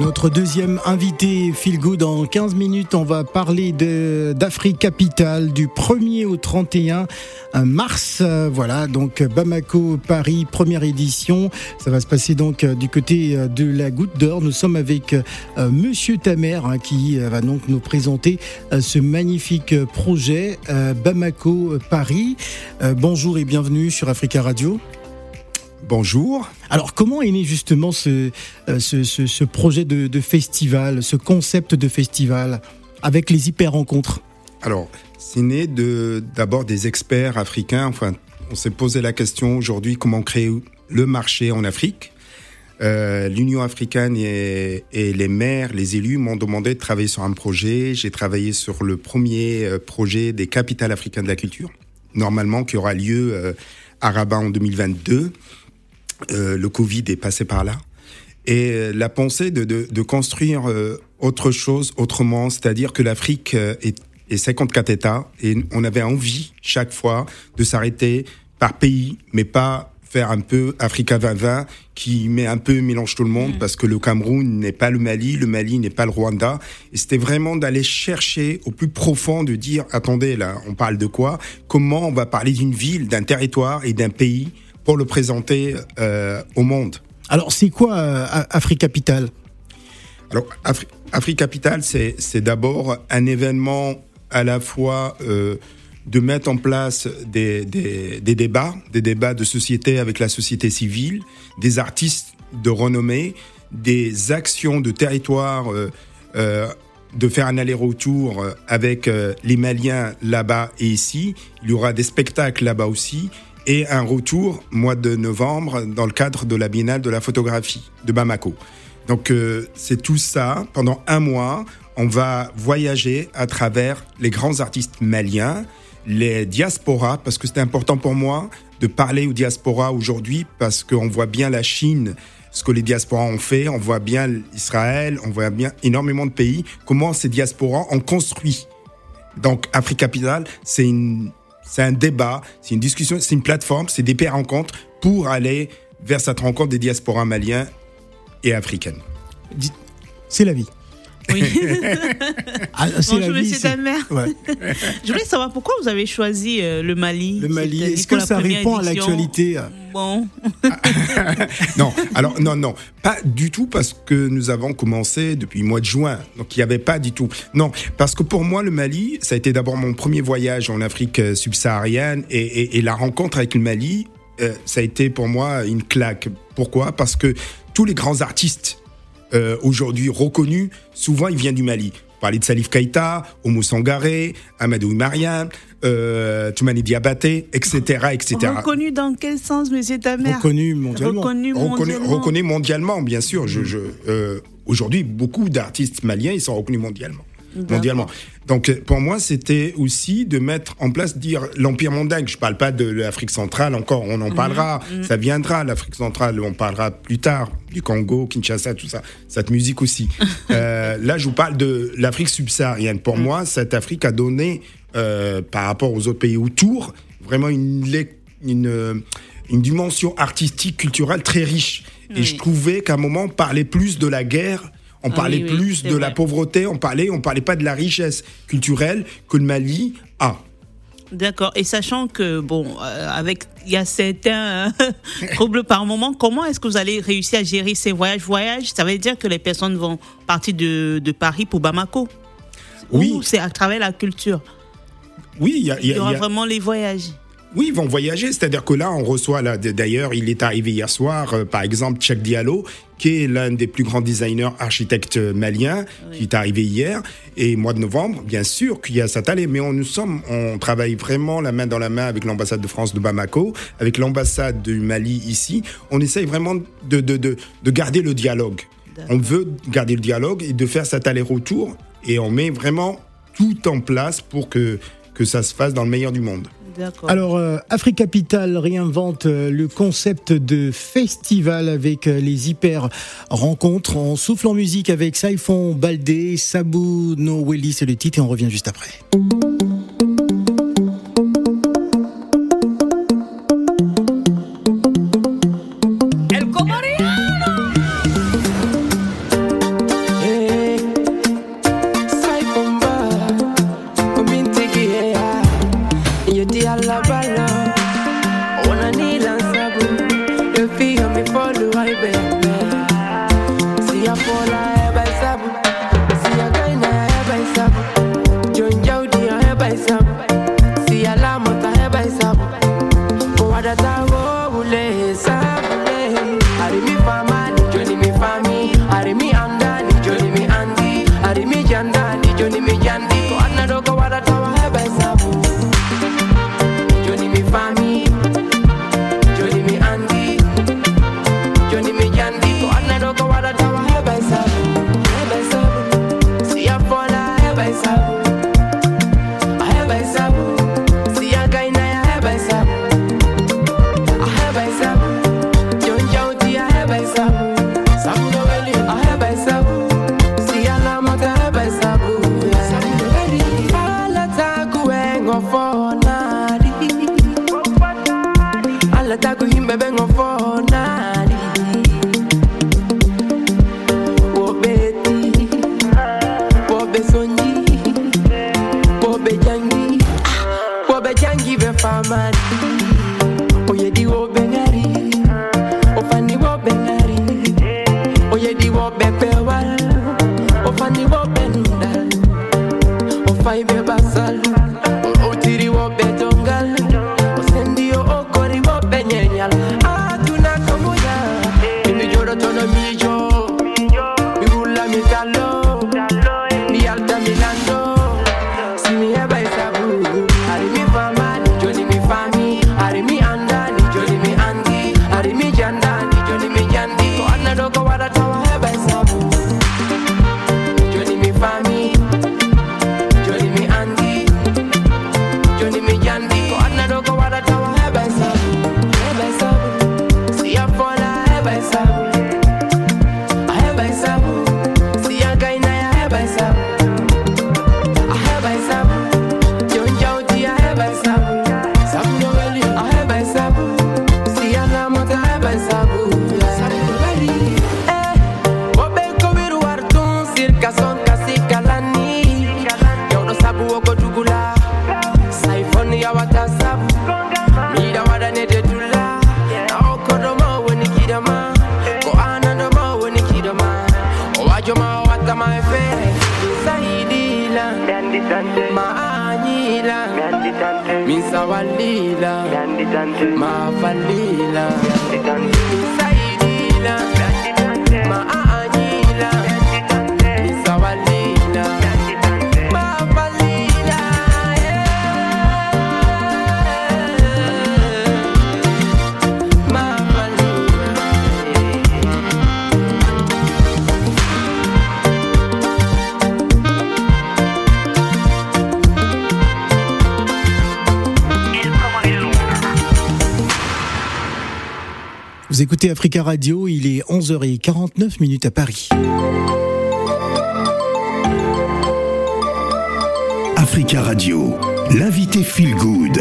Notre deuxième invité, Phil Good, en 15 minutes, on va parler d'Afrique Capitale du 1er au 31 mars. Voilà, donc Bamako, Paris, première édition. Ça va se passer donc du côté de la Goutte d'Or. Nous sommes avec euh, Monsieur Tamer hein, qui va donc nous présenter euh, ce magnifique projet euh, Bamako, Paris. Bonjour et bienvenue sur Africa Radio. Bonjour. Alors, comment est né justement ce, euh, ce, projet de, festival, ce concept de festival avec les hyper rencontres Alors, c'est né d'abord des experts africains. Enfin, on s'est posé la question aujourd'hui comment créer le marché en Afrique? Euh, L'Union africaine et, les maires, les élus m'ont demandé de travailler sur un projet. J'ai travaillé sur le premier euh, projet des capitales africaines de la culture, normalement qui aura lieu à Rabat en 2022. Euh, le Covid est passé par là. Et euh, la pensée de, de, de construire euh, autre chose autrement, c'est-à-dire que l'Afrique est, est 54 États et on avait envie chaque fois de s'arrêter par pays, mais pas faire un peu Africa 2020 qui met un peu mélange tout le monde mm. parce que le Cameroun n'est pas le Mali, le Mali n'est pas le Rwanda. Et c'était vraiment d'aller chercher au plus profond de dire attendez là, on parle de quoi? Comment on va parler d'une ville, d'un territoire et d'un pays pour le présenter euh, au monde. Alors, c'est quoi euh, Afrique Capital? Alors, Afrique Capital, c'est d'abord un événement à la fois euh, de mettre en place des, des, débats, des débats de société avec la société civile, des artistes de renommée, des actions de territoire, de faire un aller-retour avec les Maliens là-bas et ici. Il y aura des spectacles là-bas aussi et un retour mois de novembre dans le cadre de la Biennale de la photographie de Bamako. Donc euh, c'est tout ça. Pendant un mois, on va voyager à travers les grands artistes maliens, les diasporas, parce que c'est important pour moi de parler aux diasporas aujourd'hui, parce qu'on voit bien la Chine, ce que les diasporas ont fait, on voit bien Israël, on voit bien énormément de pays, comment ces diasporas ont construit. Donc Afrique Capital, c'est une c'est un débat, c'est une discussion, c'est une plateforme, c'est des paires rencontres pour aller vers cette rencontre des diasporas maliens et africaines. C'est la vie. Oui. ah, Bonjour, monsieur ta mère. Je voulais savoir pourquoi vous avez choisi euh, le Mali. Le Mali, est-ce que ça répond à l'actualité Bon. non, alors non, non, pas du tout parce que nous avons commencé depuis le mois de juin, donc il n'y avait pas du tout. Non, parce que pour moi, le Mali, ça a été d'abord mon premier voyage en Afrique euh, subsaharienne et, la rencontre avec le Mali, euh, ça a été pour moi une claque. Pourquoi? Parce que tous les grands artistes euh, aujourd'hui reconnu, souvent il vient du Mali. Parler de Salif Keïta, Oumou Sangaré, Amadou Mariam, euh, Toumani Diabaté, etc., etc. Reconnu dans quel sens, monsieur Tamer? Reconnu mondialement. Reconnu mondialement. Reconnu, mondialement, bien sûr. Je, je euh, Aujourd'hui, beaucoup d'artistes maliens, ils sont reconnus mondialement mondialement. Donc pour moi, c'était aussi de mettre en place, dire l'empire mondial. Je parle pas de l'Afrique centrale encore, on en mhm. parlera, mhm. ça viendra. L'Afrique centrale, on parlera plus tard du Congo, Kinshasa, tout ça, cette musique aussi. euh, là, je vous parle de l'Afrique subsaharienne. Pour mhm. moi, cette Afrique a donné, euh, par rapport aux autres pays autour, vraiment une, une, une dimension artistique, culturelle très riche. Et je trouvais qu'à un moment, on parlait plus de la guerre on ah parlait plus de la pauvreté, on parlait, on parlait pas de la richesse culturelle que le Mali a. D'accord. Et sachant que, bon, euh, avec, il y a certains troubles par moment, comment est-ce que vous allez réussir à gérer ces voyages? Voyages, ça veut dire que les personnes vont partir de, Paris pour Bamako? Oui. Ou c'est à travers la culture? Oui, il y, a, il y aura vraiment les voyages? Oui, ils vont voyager. C'est-à-dire que là, on reçoit, là, d'ailleurs, il est arrivé hier soir, euh, par exemple, Cheikh Diallo, qui est l'un des plus grands designers architectes maliens, qui est arrivé hier. Et mois de novembre, bien sûr qu'il y a allée. Mais on, nous sommes, on travaille vraiment la main dans la main avec l'ambassade de France de Bamako, avec l'ambassade du Mali ici. On essaye vraiment de, de, de, de garder le dialogue. On veut garder le dialogue et de faire cet aller-retour. Et on met vraiment tout en place pour que, que ça se fasse dans le meilleur du monde. Alors, euh, Afrique Capital réinvente euh, le concept de festival avec euh, les hyper rencontres. On souffle en musique avec Saifon Baldé, Sabou Noweli, c'est le titre et on revient juste après. follow I beg. See, I follow. vengo fonari Alla taco himbe vengo fonari Oh Betty. Oh Besonji. Oh Bejangi. Oh Bejangi ve famari Oye di wo bengari Ofani wo bengari Oye di wo basal. Vous écoutez Africa Radio, il est 11h49 minutes à Paris. Africa Radio, l'invité Feel Good.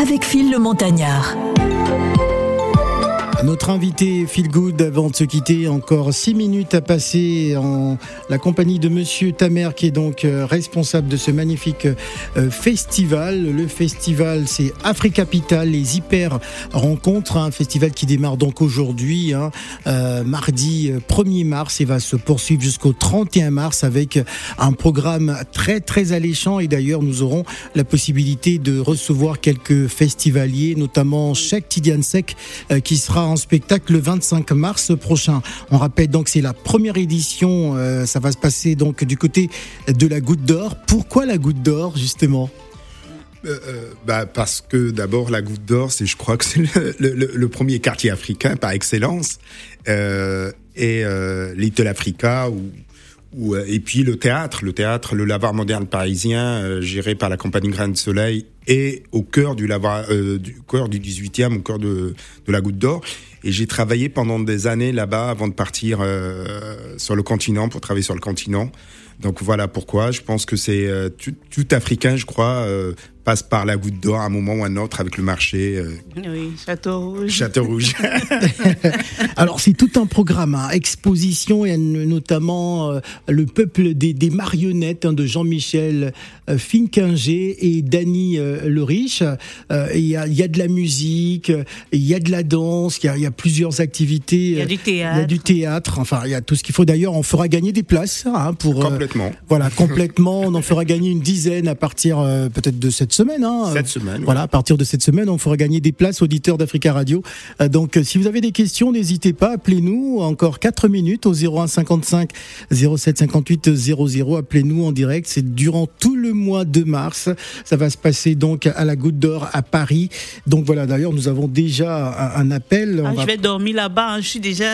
Avec Phil le Montagnard. Notre invité Feel Good, avant de se quitter, encore six minutes à passer en la compagnie de Monsieur Tamer, qui est donc euh, responsable de ce magnifique euh, festival. Le festival, c'est Africapital, les hyper rencontres, un festival qui démarre donc aujourd'hui, hein, euh, mardi 1er mars, et va se poursuivre jusqu'au 31 mars avec un programme très très alléchant. Et d'ailleurs, nous aurons la possibilité de recevoir quelques festivaliers, notamment Cheikh Tidiane qui sera en spectacle le 25 mars prochain. On rappelle donc c'est la première édition, euh, ça va se passer donc du côté de la Goutte d'Or. Pourquoi la Goutte d'Or justement? Euh, euh, bah parce que d'abord la Goutte d'Or, c'est je crois que c'est le, premier quartier africain par excellence et Little Africa ou et puis le théâtre, le théâtre, le lavoir moderne parisien, géré par la compagnie Grain de Soleil, est au cœur du lavoir, du cœur du 18e, au cœur de, de la Goutte d'Or. Et j'ai travaillé pendant des années là-bas avant de partir euh, sur le continent pour travailler sur le continent. Donc voilà pourquoi. Je pense que c'est euh, tout, tout, africain, je crois, euh, passe par la goutte d'or à un moment ou à un autre avec le marché. Euh, oui, Château Rouge. Château Rouge. Alors c'est tout un programme, hein, exposition et notamment euh, le peuple des, des marionnettes hein, de Jean-Michel euh, Finkinger et Dany euh, Le Riche. Il y a, y, a, de la musique, il y a de la danse, il y a, y a, plusieurs activités. Il y a du théâtre. Il y a du théâtre. Enfin, il y a tout ce qu'il faut. D'ailleurs, on fera gagner des places hein, pour complètement. voilà, complètement. on en fera gagner une dizaine à partir peut-être de cette semaine. Hein. Cette semaine. Voilà, à partir de cette semaine, on fera gagner des places auditeurs d'Africa Radio. Euh, donc, si vous avez des questions, n'hésitez pas, appelez-nous. Encore 4 minutes au 01 55 07 58 00. Appelez-nous en direct. C'est durant tout le mois de mars. Ça va se passer donc à la Goutte d'Or à Paris. Donc voilà, d'ailleurs, nous avons déjà un, appel. Ah, Je vais dormir là-bas. Hein. Je suis déjà.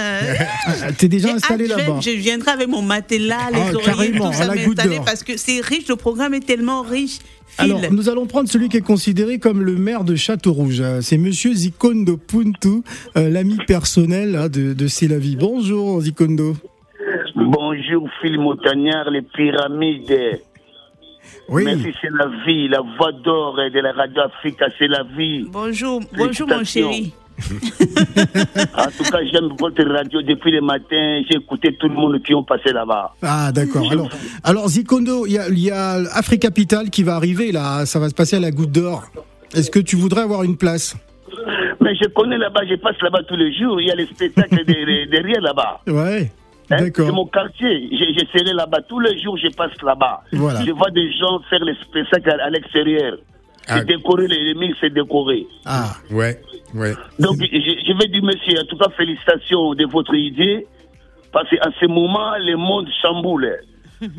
T'es déjà installé là-bas. Je viendrai avec mon matelas, les ah, oreillers, tout ça m'installer parce que c'est riche. Le programme est tellement riche. Alors, nous allons prendre celui qui est considéré comme le maire de Château-Rouge. C'est Monsieur Zikondo Puntu, euh, l'ami personnel hein, de, de Célavie. Bonjour Zikondo. Bonjour Phil Montagnard, les pyramides. Oui. Merci, c'est la vie, la voix d'or de la Radio Africa, c'est la vie. Bonjour, bonjour mon chéri. En tout cas, j'aime votre radio depuis le matin. J'ai écouté tout le monde qui ont passé là-bas. Ah, d'accord. Alors, alors, Zikondo, il y a, y a Africa Capital qui va arriver là. Ça va se passer à la Goutte d'Or. Est-ce que tu voudrais avoir une place? Mais je connais là-bas, je passe là-bas tous les jours. Il y a les spectacles derrière, là-bas. Ouais. Hein, C'est mon quartier. Je, je serai là-bas tous les jours. Je passe là-bas. Voilà. Je vois des gens faire les spectacles à, à l'extérieur. Ah. C'est décoré, les, les mix, c'est décoré. Ah, Ouais, ouais. Donc, je, je vais dire, monsieur, en tout cas, félicitations de votre idée. Parce qu'à ce moment, le monde chamboule.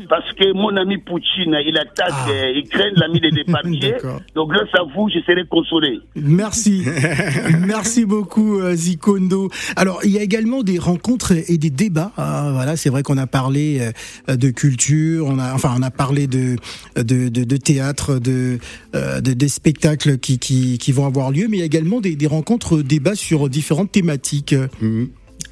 Parce que mon ami Poutine, il attaque, Ah. euh, il craint l'ami des départiers. Donc, grâce à vous, je serai consolé. merci. merci beaucoup, euh, Zikondo. Alors, il y a également des rencontres et des débats. Ah, voilà, c'est vrai qu'on a parlé euh, de culture, on a, enfin, on a parlé de, de, de, de théâtre, de, euh, de- des spectacles qui, qui, qui vont avoir lieu, mais il y a également des, des rencontres, débats sur différentes thématiques. Mhm.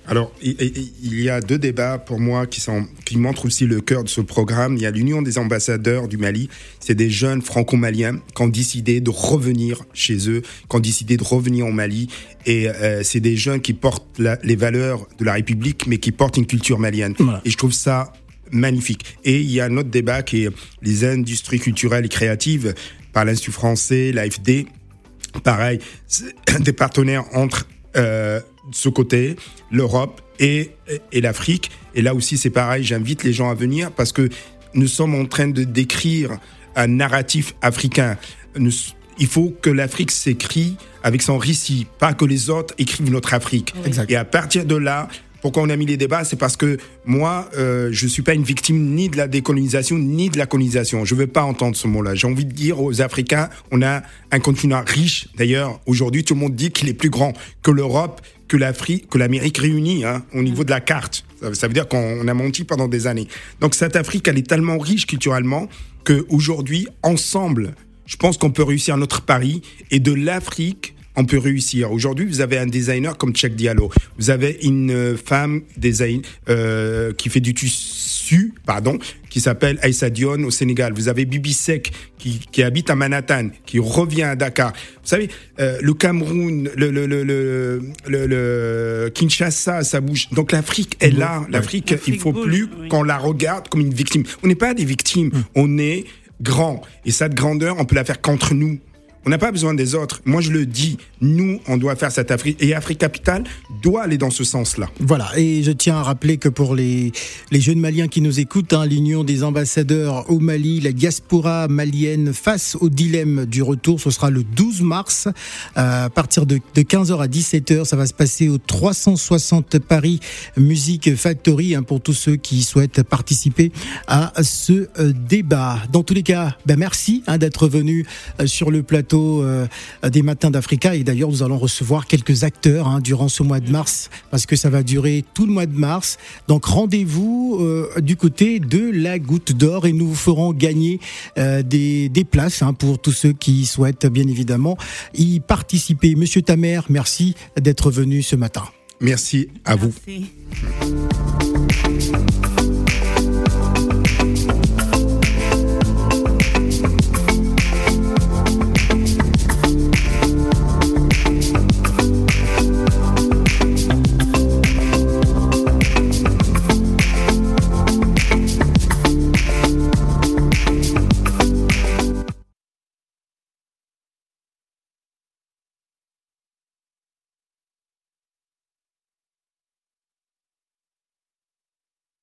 Alors, il, y a deux débats pour moi qui, sont, qui montrent aussi le cœur de ce programme. Il y a l'Union des ambassadeurs du Mali. C'est des jeunes franco-maliens qui ont décidé de revenir chez eux, qui ont décidé de revenir au Mali. Et euh, c'est des jeunes qui portent la- les valeurs de la République, mais qui portent une culture malienne. Voilà. Et je trouve ça magnifique. Et il y a un autre débat qui est les industries culturelles et créatives par l'Institut français, l'AFD. Pareil, des partenaires entre euh, ce côté, l'Europe et, et l'Afrique. Et là aussi, c'est pareil, j'invite les gens à venir parce que nous sommes en train de décrire un narratif africain. Nous- il faut que l'Afrique s'écrit avec son récit, pas que les autres écrivent notre Afrique. Et à partir de là, pourquoi on a mis les débats, c'est parce que moi, euh, je suis pas une victime ni de la décolonisation ni de la colonisation. Je veux pas entendre ce mot-là. J'ai envie de dire aux Africains, on a un continent riche. D'ailleurs, aujourd'hui, tout le monde dit qu'il est plus grand que l'Europe, que l'Afrique, que l'Amérique réunie hein, au niveau de la carte. Ça, veut dire qu'on a menti pendant des années. Donc cette Afrique, elle est tellement riche culturellement que aujourd'hui, ensemble, je pense qu'on peut réussir notre pari et de l'Afrique on peut réussir. Aujourd'hui, vous avez un designer comme Cheikh Diallo. Vous avez une euh, femme design euh, qui fait du pardon, qui s'appelle Aïssa Dione au Sénégal. Vous avez Bibi Sek qui, qui habite à Manhattan, qui revient à Dakar. Vous savez, euh, le Cameroun, le, le, le, le, le- le Kinshasa, ça bouge. Donc l'Afrique est là. L'Afrique, il faut bouge, plus oui. qu'on la regarde comme une victime. On n'est pas des victimes. On est grand. Et cette grandeur, on peut la faire contre nous. On n'a pas besoin des autres. Moi, je le dis, nous, on doit faire cette Afrique. Et Afrique Capitale doit aller dans ce sens-là. Voilà, et je tiens à rappeler que pour les, jeunes maliens qui nous écoutent, hein, l'Union des ambassadeurs au Mali, la diaspora malienne face au dilemme du retour, ce sera le 12 mars euh, à partir de, de 15h à 17h. Ça va se passer au 360 Paris Music Factory hein, pour tous ceux qui souhaitent participer à ce euh, débat. Dans tous les cas, ben merci hein, d'être venu euh, sur le plateau euh, des Matins d'Africa. Et d'ailleurs, nous allons recevoir quelques acteurs hein, durant ce mois de mars, parce que ça va durer tout le mois de mars. Donc rendez-vous euh, du côté de la Goutte d'Or et nous vous ferons gagner euh, des, des places hein, pour tous ceux qui souhaitent bien évidemment y participer. Monsieur Tamer, merci d'être venu ce matin. Merci à vous. Merci.